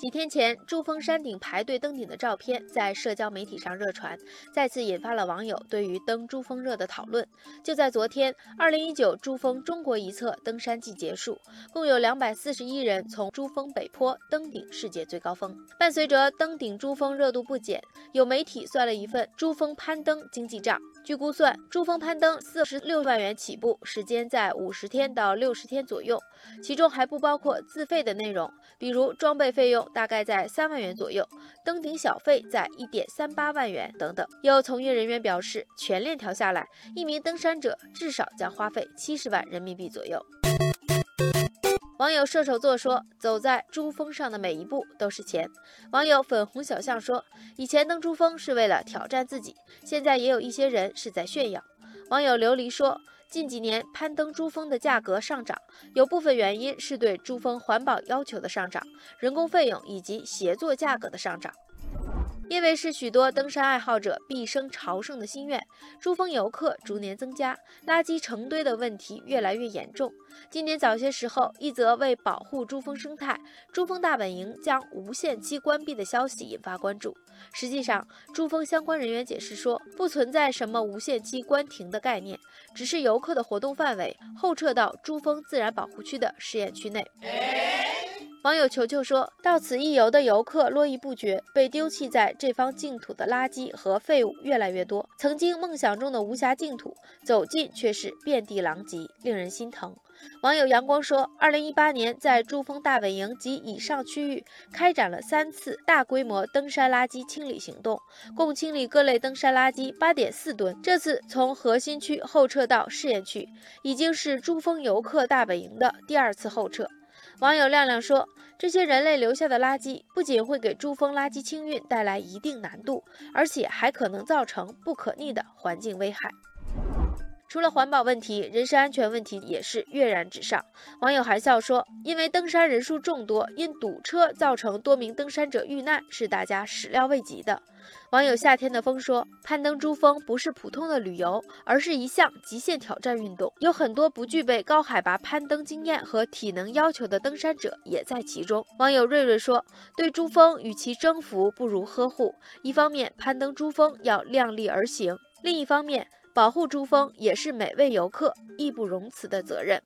几天前，珠峰山顶排队登顶的照片在社交媒体上热传，再次引发了网友对于登珠峰热的讨论。就在昨天，二零一九珠峰中国一侧登山季结束，共有两百四十一人从珠峰北坡登顶世界最高峰。伴随着登顶珠峰热度不减，有媒体算了一份珠峰攀登经济账。据估算，珠峰攀登四十六万元起步，时间在五十天到六十天左右，其中还不包括自费的内容，比如装备费用大概在三万元左右，登顶小费在一点三八万元等等。有从业人员表示，全链条下来，一名登山者至少将花费七十万人民币左右。网友射手座说：“走在珠峰上的每一步都是钱。”网友粉红小象说：“以前登珠峰是为了挑战自己，现在也有一些人是在炫耀。”网友琉璃说：“近几年攀登珠峰的价格上涨，有部分原因是对珠峰环保要求的上涨、人工费用以及协作价格的上涨。”因为是许多登山爱好者毕生朝圣的心愿，珠峰游客逐年增加，垃圾成堆的问题越来越严重。今年早些时候，一则为保护珠峰生态，珠峰大本营将无限期关闭的消息引发关注。实际上，珠峰相关人员解释说，不存在什么无限期关停的概念，只是游客的活动范围后撤到珠峰自然保护区的试验区内。网友球球说：“到此一游的游客络绎不绝，被丢弃在这方净土的垃圾和废物越来越多。曾经梦想中的无暇净土，走近却是遍地狼藉，令人心疼。”网友阳光说：“二零一八年，在珠峰大本营及以上区域开展了三次大规模登山垃圾清理行动，共清理各类登山垃圾八点四吨。这次从核心区后撤到试验区，已经是珠峰游客大本营的第二次后撤。”网友亮亮说：“这些人类留下的垃圾，不仅会给珠峰垃圾清运带来一定难度，而且还可能造成不可逆的环境危害。”除了环保问题，人身安全问题也是跃然纸上。网友含笑说：“因为登山人数众多，因堵车造成多名登山者遇难，是大家始料未及的。”网友夏天的风说：“攀登珠峰不是普通的旅游，而是一项极限挑战运动，有很多不具备高海拔攀登经验和体能要求的登山者也在其中。”网友瑞瑞说：“对珠峰，与其征服，不如呵护。一方面，攀登珠峰要量力而行；另一方面，保护珠峰也是每位游客义不容辞的责任。